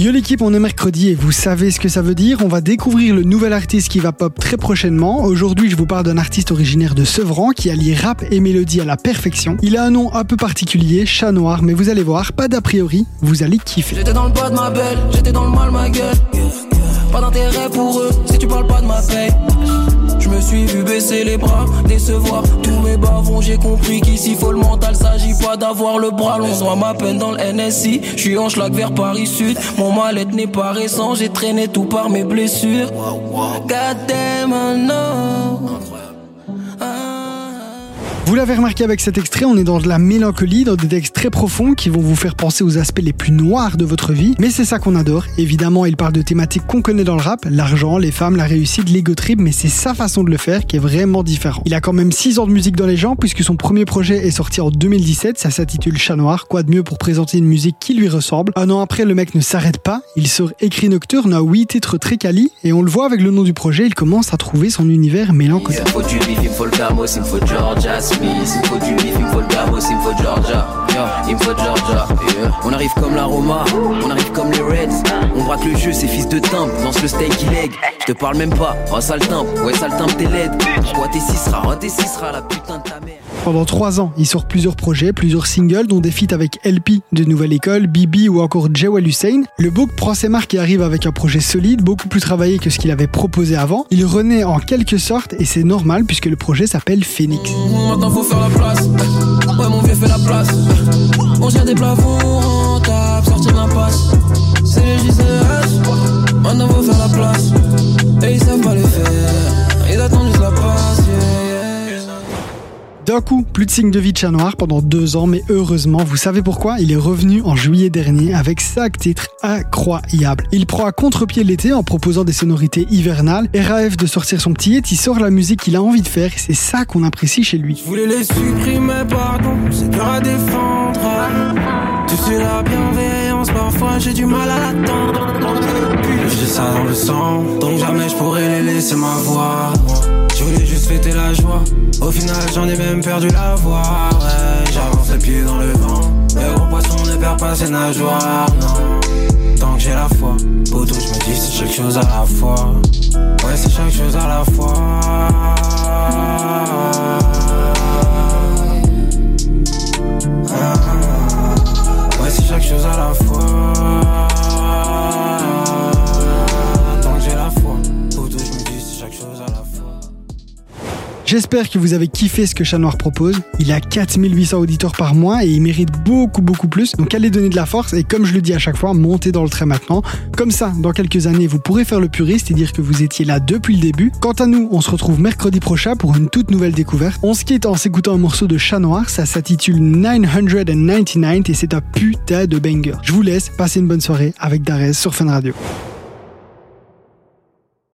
Yo l'équipe, on est mercredi et vous savez ce que ça veut dire. On va découvrir le nouvel artiste qui va pop très prochainement. Aujourd'hui, je vous parle d'un artiste originaire de Sevran qui allie rap et mélodie à la perfection. Il a un nom un peu particulier, chat noir, mais vous allez voir, pas d'a priori, vous allez kiffer. J'étais dans le bas de ma belle, j'étais dans le mal ma gueule. Pas d'intérêt pour eux si tu parles pas de ma paix. Je me suis vu baisser les bras, décevoir tous mes bavons. J'ai compris qu'ici faut le mental, s'agit pas d'avoir le bras long. Soit ma peine dans le NSI, je suis en schlag vers Paris Sud. Mon mal-être n'est pas récent, j'ai traîné tout par mes blessures. God damn, I know. Vous l'avez remarqué avec cet extrait, on est dans de la mélancolie, dans des textes très profonds qui vont vous faire penser aux aspects les plus noirs de votre vie. Mais c'est ça qu'on adore. Évidemment, il parle de thématiques qu'on connaît dans le rap, l'argent, les femmes, la réussite, l'ego trip, mais c'est sa façon de le faire qui est vraiment différent. Il a quand même 6 ans de musique dans les jambes puisque son premier projet est sorti en 2017, ça s'intitule Chat Noir. Quoi de mieux pour présenter une musique qui lui ressemble? Un an après, le mec ne s'arrête pas, il sort Écrit Nocturne à 8 titres très quali et on le voit avec le nom du projet, il commence à trouver son univers mélancolique. Smith. Il me faut du bif, il me faut le gamos, il me faut Georgia. Yeah, il me faut Georgia. Yeah. On arrive comme la Roma, on arrive comme braque le jeu, c'est fils de timbre. Lance le steak, il leg. Je te parle même pas. Oh, sale timbre, ouais, sale timbre, t'es laide. Quoi, t'es 6 rats, oh, t'es 6 rats, la putain de ta mère. Pendant trois ans, il sort plusieurs projets, plusieurs singles, dont des feats avec LP de Nouvelle École, Bibi ou encore Jawel Hussein. Le Book prend ses marques et arrive avec un projet solide, beaucoup plus travaillé que ce qu'il avait proposé avant. Il renaît en quelque sorte et c'est normal puisque le projet s'appelle Phoenix. Maintenant faut faire la place. Ouais, mon vieux fait la place. On gère des plafonds D'un coup, plus de signe de vie de chat noir pendant deux ans, mais heureusement, vous savez pourquoi? Il est revenu en juillet dernier avec cinq titres incroyables. Il prend à contre-pied l'été en proposant des sonorités hivernales. Et rêve de sortir son petit hit, il sort la musique qu'il a envie de faire c'est ça qu'on apprécie chez lui. Parfois j'ai du mal à l'attendre. J'ai ça dans le sang, donc jamais je pourrais les laisser m'avoir. Je voulais juste fêter la joie, au final j'en ai même perdu la voix. Ouais, j'avance les pieds dans le vent, le gros poisson ne perd pas ses nageoires. Non, tant que j'ai la foi, poteau, je me dis c'est chaque chose à la fois. Ouais, c'est chaque chose à la fois. J'espère que vous avez kiffé ce que Chat Noir propose. Il a 4800 auditeurs par mois et il mérite beaucoup beaucoup plus. Donc allez donner de la force et comme je le dis à chaque fois, montez dans le trait maintenant. Comme ça, dans quelques années, vous pourrez faire le puriste et dire que vous étiez là depuis le début. Quant à nous, on se retrouve mercredi prochain pour une toute nouvelle découverte. On se quitte en s'écoutant un morceau de Chat Noir, ça s'intitule 999 et c'est un putain de banger. Je vous laisse, passez une bonne soirée avec Darès sur Fun Radio.